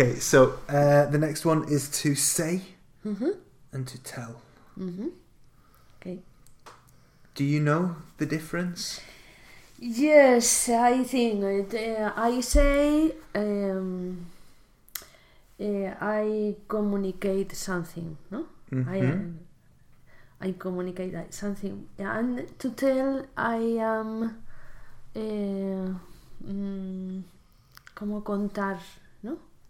Okay, so uh, the next one is to say and to tell. Okay. Do you know the difference? Yes, I think it, uh, I say um, uh, I communicate something, no? I Mhm. I communicate something, and to tell I am eh, mm, como contar.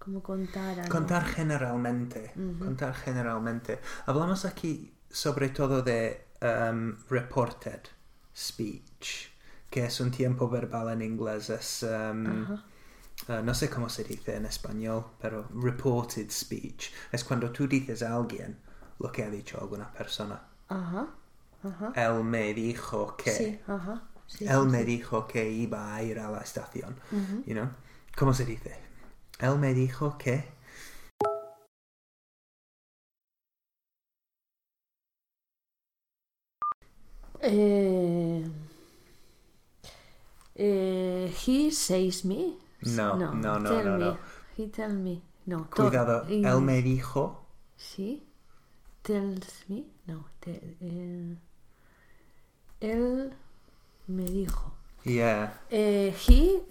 Como contar. Contar generalmente. Contar generalmente. Hablamos aquí sobre todo de um, reported speech, que es un tiempo verbal en inglés. Es, um, uh, no sé cómo se dice en español, pero reported speech. Es cuando tú dices a alguien lo que ha dicho alguna persona. Ajá, ajá. Él me dijo que. Sí, ajá. Sí, Él sí, me dijo que iba a ir a la estación. You know? ¿Cómo se dice? Él me dijo que. Eh, eh, he says me. No, no, no, tell no, me. no. He tell me. No. Cuidado, él me dijo. Sí. Tells me. No. te- eh, él me dijo. Yeah. Eh, he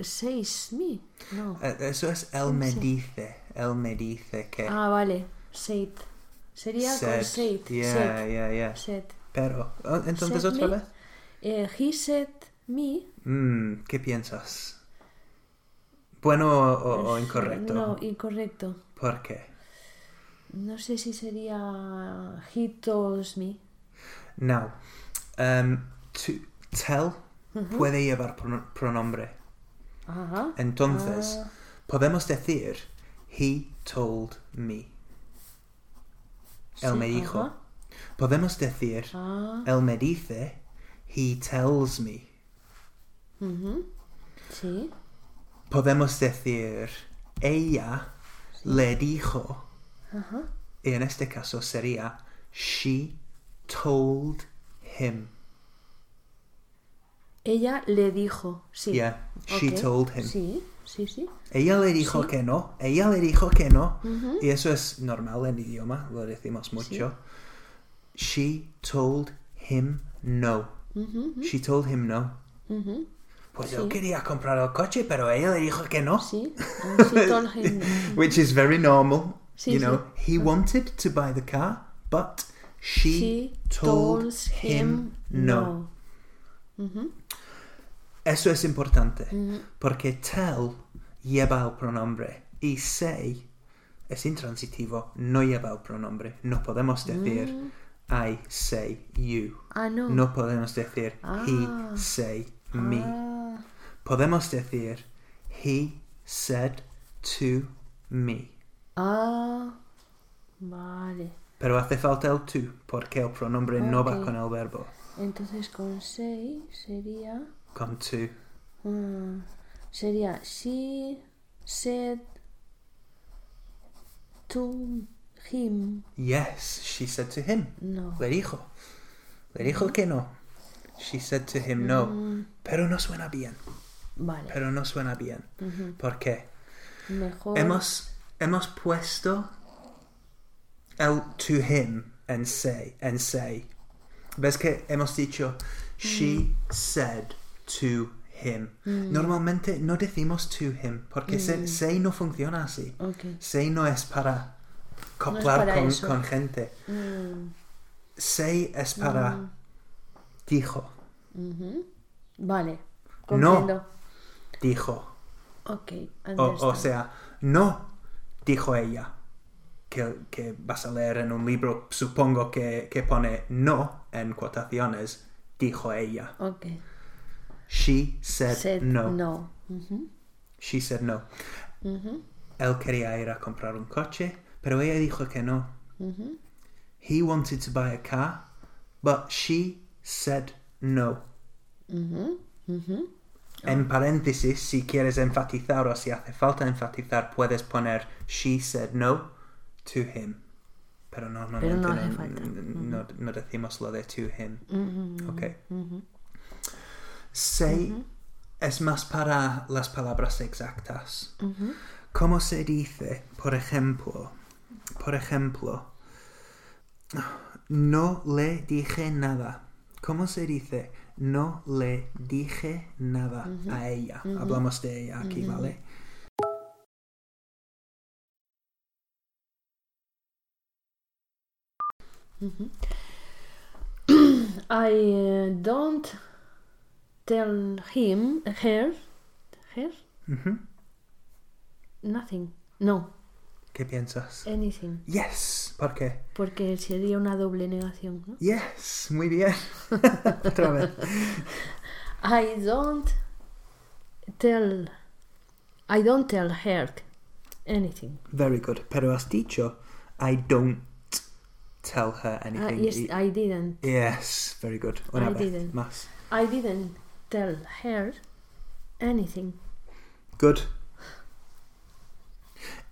says me. No. Eh, Eso es él me dice. Él me dice que. Ah, vale. Said. Sería con said. Yeah, said. yeah, yeah. Pero, oh, entonces otra me. vez. Eh, he said me. Mm, ¿Qué piensas? ¿Bueno o, o- o incorrecto? No, incorrecto. ¿Por qué? No sé si sería he told me. Now, um, to tell puede llevar prono- pronombre. Ajá. Entonces, Ah. podemos decir, he told me. Él Sí, me dijo. ajá. Podemos decir, Ah, él me dice, he tells me. Sí. Podemos decir, ella le dijo. Ajá. Y en este caso sería, she told him. Ella le dijo, sí. Yeah, she Ok. told him. Sí, sí, sí. Ella le dijo Sí. que no, ella le dijo que no. Ujú. Y eso es normal en idioma, lo decimos mucho. She told him no. Ujú, She told him no. ujú. Pues yo Sí. quería comprar el coche, pero ella le dijo que no. Sí. And she told him. Which is very normal. Sí, you sí. know, he wanted to buy the car, but she, She told told him no. no. Eso es importante, porque tell lleva el pronombre y say es intransitivo, no lleva el pronombre. No podemos decir I say you. Ah, no. No podemos decir Ah. he say me. Ah, Podemos decir he said to me. ah, vale. Pero hace falta el to, porque el pronombre no va con el verbo. Entonces con say sería. Con to. mm, sería she said to him. Yes, she said to him. No. Le dijo. Le dijo que no. She said to him no. Mm, Pero no suena bien. vale. Pero no suena bien. Ujú. ¿Por qué? Mejor. Hemos, hemos puesto el to him and say, and say. ¿Ves que hemos dicho she said to him? Normalmente no decimos to him porque se- say no funciona así. Ok. Say no es para coplar con, gente. Mm, Say es para dijo, ujú. Vale. No. Comprendo. dijo. Ok. O, o sea, no dijo ella. Que, que vas a leer en un libro, supongo que, que pone no en cotaciones, dijo ella. Ok. She said, Said no. no. She said no. Él quería ir a comprar un coche, pero ella dijo que no. He wanted to buy a car, but she said no. En paréntesis, si quieres enfatizar o si hace falta enfatizar, puedes poner she said no to him. Pero no, no, Pero no no, hace no, falta. no- no decimos lo de to him. Ok. ujú. Say es más para las palabras exactas. ¿Cómo se dice, por ejemplo, por ejemplo, no le dije nada? ¿Cómo se dice? No le dije nada a ella. Hablamos de ella aquí, ¿vale? I uh, don't tell him, her, her, nothing. No, ¿Qué piensas? anything. Yes. ¿Por qué? Porque sería una doble negación, ¿no? Yes. Muy bien. Otra vez. I don't tell, I don't tell her anything. Very good. Pero has dicho, I don't tell her Ah, anything. yes, Y- I didn't. Yes, very good. Una I didn't. más. I didn't tell her anything. Good.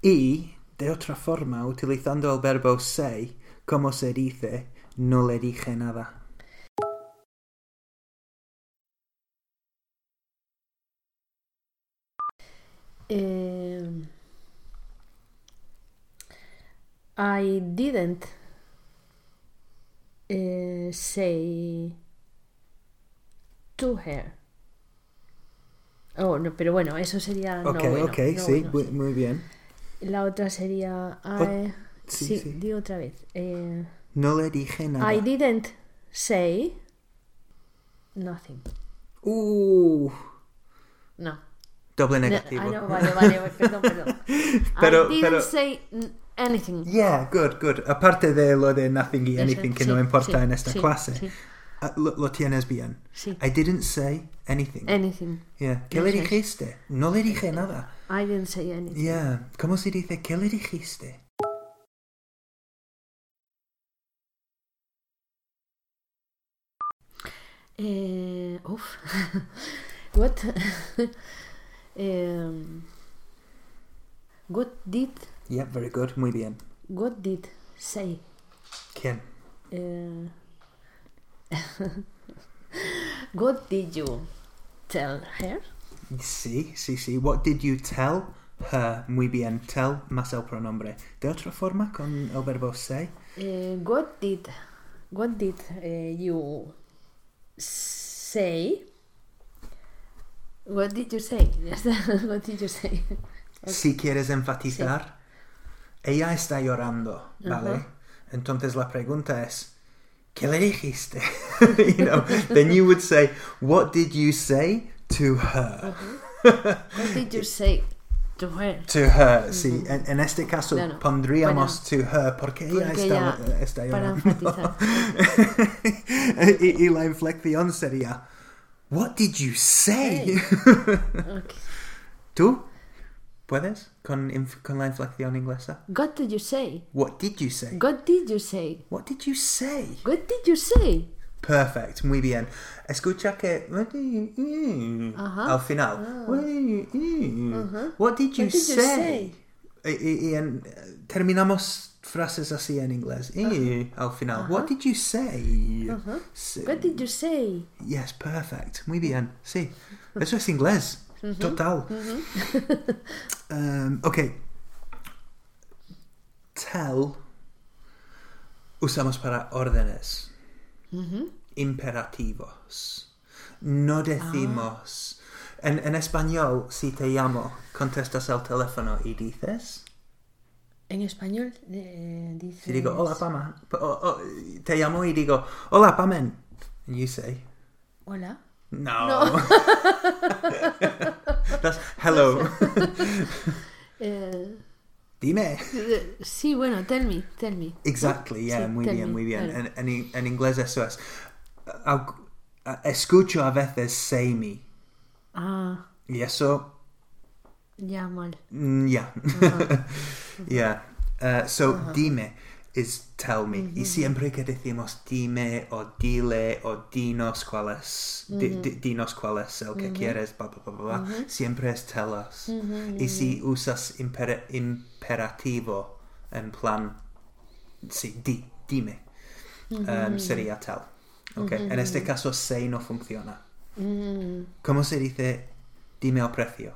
Y, de otra forma, utilizando el verbo say, como se dice, no le dije nada. Um, I didn't uh, say to her. Oh, no, pero bueno, eso sería no ok, bueno, ok, no sí, bueno, muy, bien. La otra sería I, sí, sí, sí. di otra vez. Eh, No le dije nada. I didn't say nothing. Uh, No. doble No, negativo. ah, no, vale, vale, perdón, perdón. Pero- I didn't pero- say anything. Yeah, good, good. Aparte de lo de nothing y anything que sí, no importa sí, en esta sí, clase, ah, lo, lo tienes bien. I didn't say anything. Anything. Yeah. ¿Qué le dijiste? No le dije nada. I didn't say anything. Yeah. ¿Cómo se dice? ¿Qué le dijiste? Eh, uf. what? um, what did Yeah, very good. Muy bien. what did say? ¿Quién? Uh, what did you tell her? Sí, sí, sí. What did you tell her? Muy bien. Tell más el pronombre. De otra forma, con el verbo say. Uh, what did what did uh, you say? What did you say? What did you say? Si quieres enfatizar, ella está llorando, ¿vale? Entonces la pregunta es, ¿qué le dijiste? you know, then you would say, what did you say to her? What did you say to her? To her, sí. En, en este caso Claro. pondríamos to her porque ella está, ella- está Para llorando. enfatizar. y, y la inflexión sería, what did you say? Okay. ¿Tú? ¿Puedes? Con, con la inflexión inglesa. What did you say? What did you say? What did you say? What did you say? What did you say? Perfect, muy bien. Escucha que Ajá. al final. Ah. What did you What did you say? say? Y, y- y terminamos frases así en inglés. Y al final. What did you say? S- What did you say? Yes, perfect. Muy bien. Sí. Eso es inglés. Total. Um, ok. Tell usamos para órdenes. Imperativos. No decimos. En, en español, si te llamo, contestas el teléfono y dices. En español eh, dice. Si digo, hola, Pama. o- o- te llamo y digo, hola, Pamen. And you say, Hola. No. That's hello. Eh, Dime. sí, bueno, tell me, tell me. Exactly, yeah, Sí, muy bien, me, muy bien. claro. En, en, en inglés eso es. Au- escucho a veces say me. Ah, Y eso Ya mal. Mm, yeah. yeah. Uh, so, dime is tell me. Y siempre que decimos dime o dile o dinos cuál es, di- di- dinos cuál es el que quieres, bla, bla, bla, bla, siempre es tell us. Y si usas impera- imperativo en plan, sí, di, dime, um, sería tell. Okay. En este caso, say no funciona. ¿Cómo se dice dime el precio?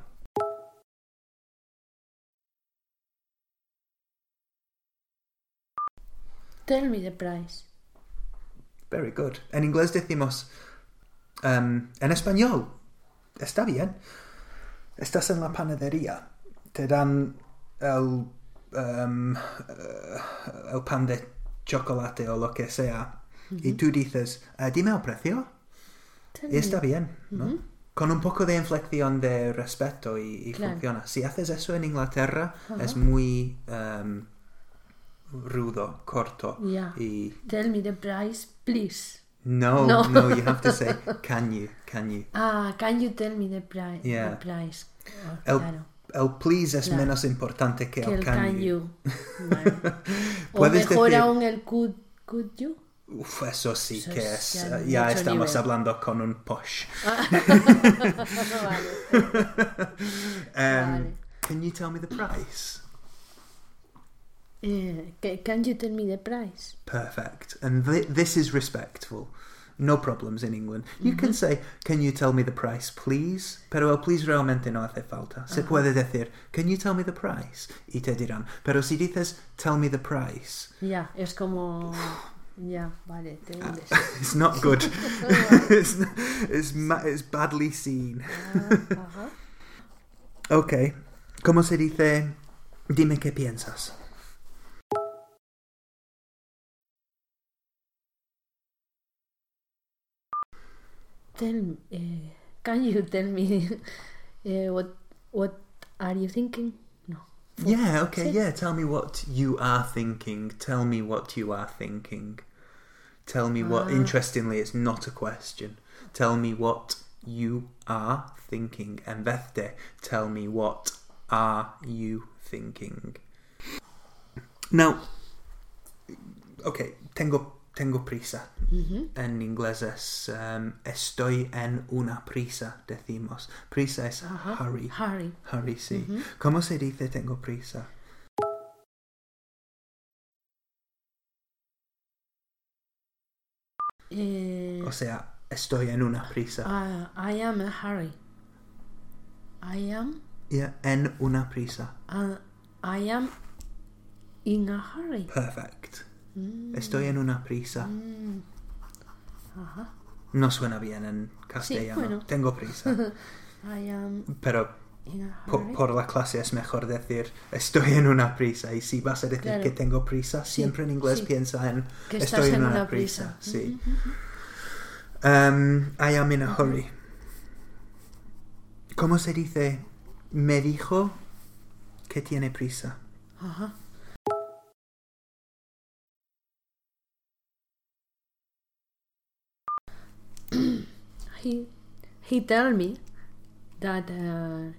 Tell me the price. Very good. En inglés decimos, um, en español, está bien. Estás en la panadería, te dan el, um, eh, el pan de chocolate o lo que sea, y tú dices, "Ah, dime el precio, Tell y está me. bien, ¿no? Con un poco de inflexión de respeto y, y Claro. funciona. Si haces eso en Inglaterra, es muy um, rudo, corto. Yeah. Y Tell me the price, please. no, No. no, you have to say, can you, can you. Ah, can you tell me the price? Yeah. The price. Oh, El, claro. el please es Claro. menos importante que, Que el el can, can you. you. Vale. o Puedes mejor decir- aún el could, could you. Uf, eso sí Eso que es es. ya eh, Ya, estamos nivel. hablando con un push. vale. Um, Vale. Can you tell me the price? Eh, ca- can you tell me the price? Perfect. And th- this is respectful. No problems in England. You can mm-hmm. say, Can you tell me the price, please? Pero el please realmente no hace falta. Se ah. puede decir, Can you tell me the price? Y te dirán. Pero si dices, Tell me the price, Yeah, es como... Ya, vale, te ah, hundes. it's not good. it's, it's, ma- it's badly seen. Ah, ajá. Ok. ¿Cómo se dice? Dime qué piensas. Tell eh, can you tell me eh, what what are you thinking? No. Yeah, okay, yeah. Tell me what you are thinking. Tell me what you are thinking. Tell me what. Ah. Interestingly, it's not a question. Tell me what you are thinking. and vez de tell me what are you thinking. Now, okay, tengo tengo prisa. En inglés es um, estoy en una prisa, decimos. Prisa es hurry. Hurry. Hurry, sí. ¿Cómo se dice tengo prisa? Eh, O sea, estoy en una prisa. ah, I am a hurry. I am Yeah, en una prisa. uh, I am in a hurry. Perfect. Mm, Estoy en una prisa. mm. Ajá. No suena bien en castellano. bueno. Tengo prisa. I am Pero in a po- hurry. por, la clase es mejor decir estoy en una prisa. Y si vas a decir Claro. que tengo prisa, Sí, siempre en inglés sí. piensa en que estoy en, en una, prisa. prisa. Sí. Ujú, ujú. Um, I am in a hurry. ¿Cómo se dice? Me dijo que tiene prisa. Ajá. He he tell me that uh,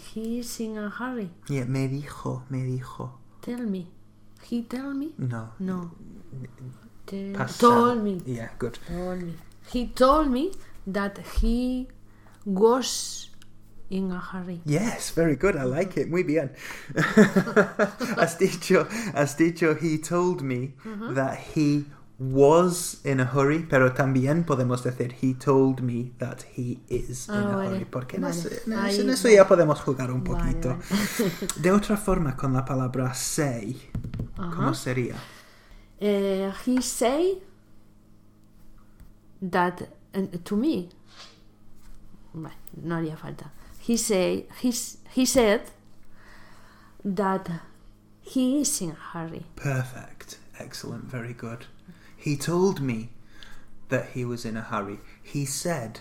he is in a hurry. Yeah, me dijo, me dijo. Tell me. He tell me? No. No. Te- Pasa. told me. Yeah, good. Told me. He told me that he was in a hurry. Yes, very good. I like it. Muy bien. has dicho, has dicho, he told me that he was in a hurry, pero también podemos decir he told me that he is in Ah, a vale, hurry, porque en, vale. en ese- en eso ya podemos jugar un Vale, poquito. De otra forma, con la palabra say, ¿cómo Ajá. sería? Uh, he say that uh, to me. Bueno, no haría falta. He say he, he said that he is in a hurry. Perfect. Excellent. Very good. He told me that he was in a hurry. He said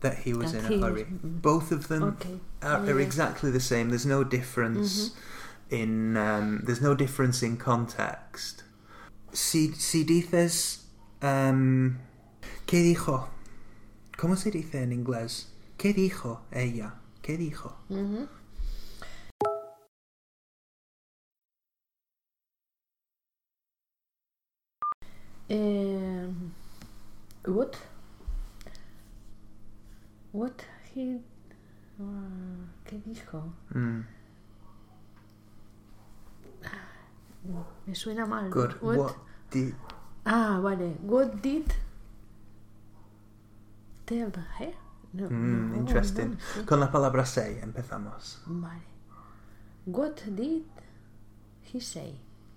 that he was That in he a was- hurry. Both of them Okay. are, are Yeah. exactly the same. There's no difference in um, there's no difference in context. Si, si dices um, ¿Qué dijo? ¿Cómo se dice en inglés? ¿Qué dijo ella? ¿Qué dijo? Ujú. Eh, what? What he... ah, ¿Qué dijo? Mm, Me suena mal. good. What? What did... Ah, vale. What did tell her? No, Mm, no, interesting. no. Con la palabra say empezamos. Vale. What did he say?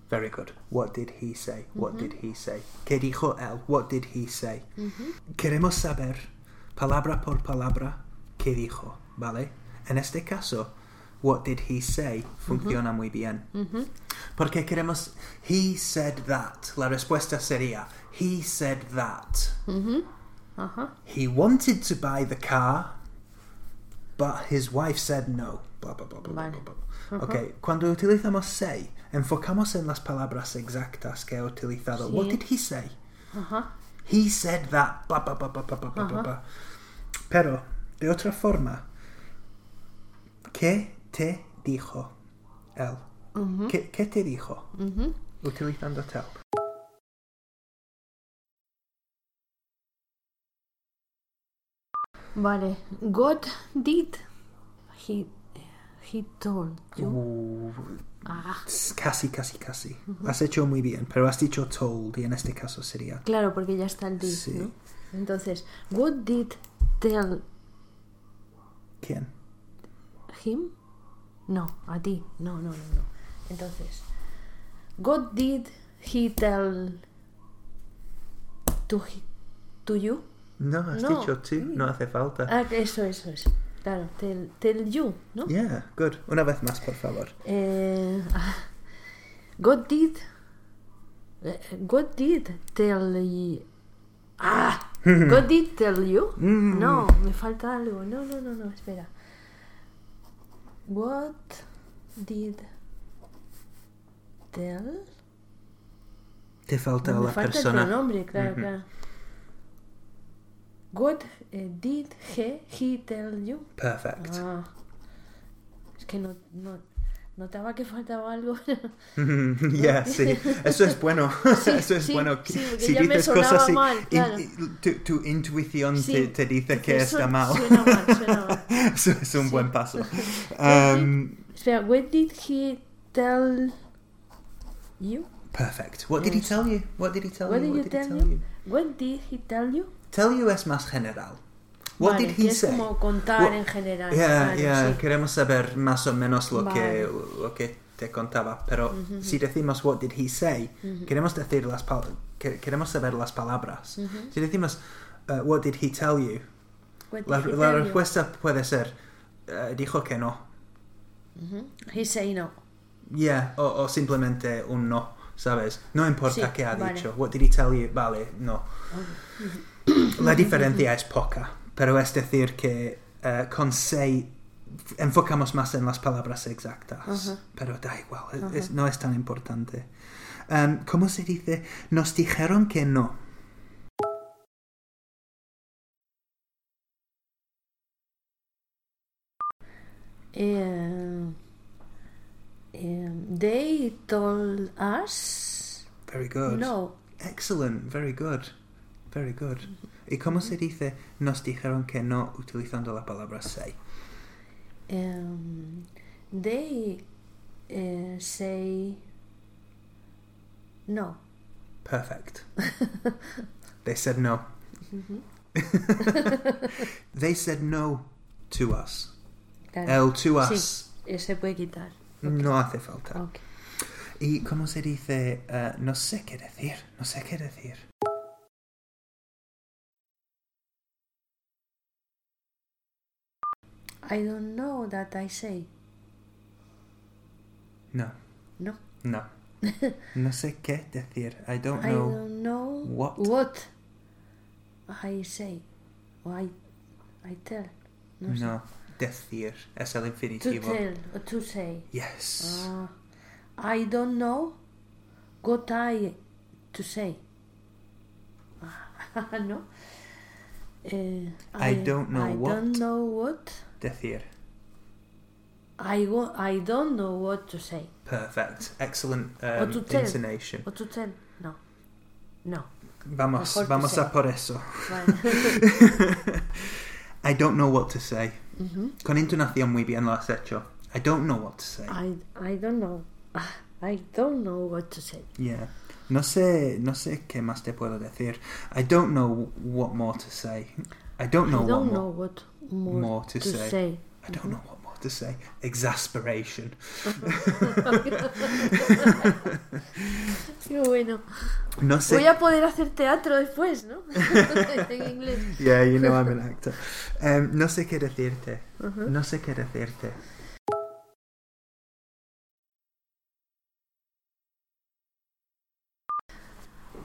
Very good. What did he say? What mm-hmm. did he say? ¿Qué dijo él? What did he say? Mm-hmm. Queremos saber, palabra por palabra, qué dijo, ¿vale? En este caso, what did he say funciona mm-hmm. muy bien. Porque queremos, he said that. La respuesta sería, he said that. Ajá. He wanted to buy the car, but his wife said no. Blah, blah, blah, blah, vale. blah, blah. Uh-huh. Ok, uh -huh. cuando utilizamos say, enfocamos en las palabras exactas que ha utilizado. Sí. What did he say? Uh -huh. He said that. Blah, blah, blah, blah, blah, blah, uh -huh. blah. Pero, de otra forma, ¿qué te dijo él? Uh huh. ¿Qué, ¿Qué, te dijo? Uh-huh. Utilizando tell. Vale. What did he he told you? Uh, Ah, casi, casi, casi. Has hecho muy bien, pero has dicho told y en este caso sería. claro, porque ya está el did, Sí. ¿no? Entonces, what did tell ¿Quién? him? No, a ti. No, no, no, no. Entonces, what did he tell to he- to you? No, has No. dicho tú, no hace falta. Ah, eso, eso es. Claro, tell, tell you, ¿no? Yeah, good. Una vez más, por favor. Eh, what did eh, what did tell you? Ah, what did tell you? Mm. No, me falta algo. No, no, no, no, espera. What did tell? Te falta No, la falta persona. el pronombre, claro, claro. What eh, did he, he tell you? Perfect. Ah, es que no, no notaba que faltaba algo. yeah, sí. Eso es bueno. Eso es sí, bueno. sí, si ya dices sonaba cosas así, mal, claro. in- tu, tu intuición Sí, te, te dice que eso está mal. Suena mal, suena mal. Eso es un Sí. buen paso. Um, Espera, what did he tell you? perfect. What did he tell you? What did he tell What you? did What you did he tell tell you? you? What did he tell you? Tell you es más general. What vale, did que he es say? como contar What- en general. Yeah, claro, yeah, sí. queremos saber más o menos lo que Vale. lo que te contaba, pero si decimos what did he say, queremos decir las que- queremos saber las palabras. Si decimos uh, what did he tell you, la, he la tell you? respuesta puede ser uh, dijo que no. He say no. Yeah, o, o simplemente un no, ¿sabes? No importa Sí, qué ha vale. dicho. What did he tell you? Vale, no. La diferencia es poca, pero es decir que eh, con say enfocamos más en las palabras exactas, pero da igual, es- no es tan importante. Um, ¿Cómo se dice? Nos dijeron que no. Eh, eh, they told us Very good. no. Excellent, very good. Very good. ¿Y cómo se dice nos dijeron que no utilizando la palabra say? Um, they eh, say no. Perfect. they said no. they said no to us. Claro. El to us Sí, eh, se puede quitar. no hace falta. Ok. ¿Y cómo se dice? eh, no sé qué decir. No sé qué decir. I don't know that I say. No. No. No. no sé qué decir. I don't I know. don't know what. what I say. I, I tell. No. No. Decir. Es el To tell or to say. Yes. Ah, I don't know what I to say. No. Eh, I don't know I what. don't know what Decir. I, go, I don't know what to say. Perfect. Excellent um, to tell. intonation. What to tell? No. No. Vamos, Mejor to vamos a por eso. Vale. I don't know what to say. Ujú. Con intonación muy bien lo has hecho. I don't know what to say. I, I don't know. I don't know what to say. Yeah. No sé, no sé qué más te puedo decir. I don't know what more to say. I don't know I don't what know more, what more, more to, to say. say. I don't know what more to say. Exasperation. Qué bueno. No sé. Voy a poder hacer teatro después, ¿no? en inglés. Yeah, you know I'm an actor. Um, no sé qué decirte. Ujú. No sé qué decirte.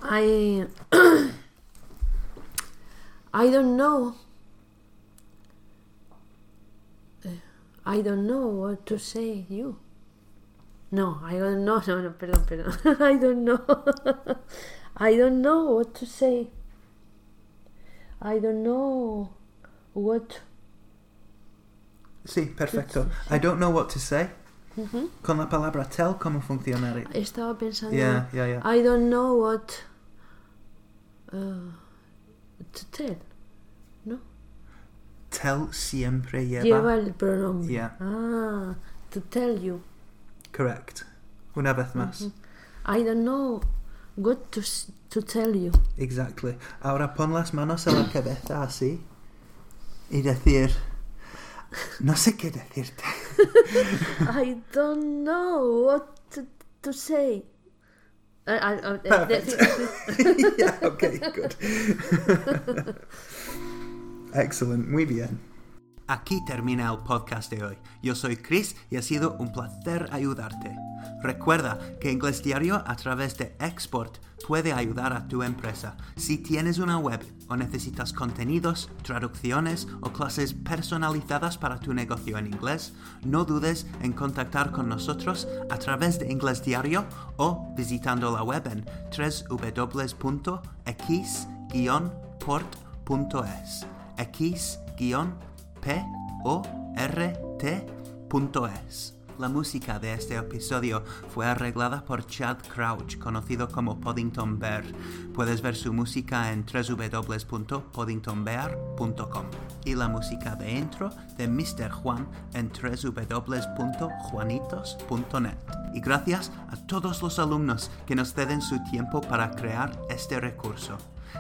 I I don't know. I don't know what to say. You. No, I don't know. No, no, perdón, perdón. I don't know. I don't know what to say. I don't know what. Sí, perfecto. I don't know what to say. Ujú. Con la palabra tell, ¿cómo funcionaría? Estaba pensando. Yeah, yeah, yeah. I don't know what uh, to tell. Tell siempre lleva. Lleva el pronombre. Yeah. Ah, to tell you. Correct. Una vez más. Ujú. I don't know what to, to tell you. Exactly. Ahora pon las manos en la cabeza así y decir, no sé qué decirte. I don't know what to, to say. Ah, ah, eh, Perfect. yeah, okay, good. Excellent, muy bien. Aquí termina el podcast de hoy. Yo soy Chris y ha sido un placer ayudarte. Recuerda que Inglés Diario a través de Export puede ayudar a tu empresa. Si tienes una web o necesitas contenidos, traducciones o clases personalizadas para tu negocio en inglés, no dudes en contactar con nosotros a través de Inglés Diario o visitando la web en www.x-port.es x-p-o-r-t.es. La música de este episodio fue arreglada por Chad Crouch, conocido como Poddington Bear. Puedes ver su música en www.poddingtonbear.com y la música de intro de Mr. Juan en www.juanitos.net. Y gracias a todos los alumnos que nos ceden su tiempo para crear este recurso.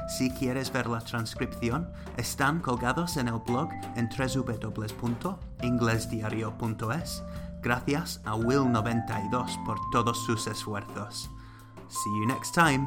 Si quieres ver la transcripción, están colgados en el blog en www.inglesdiario.es. Gracias a Will92 por todos sus esfuerzos. See you next time.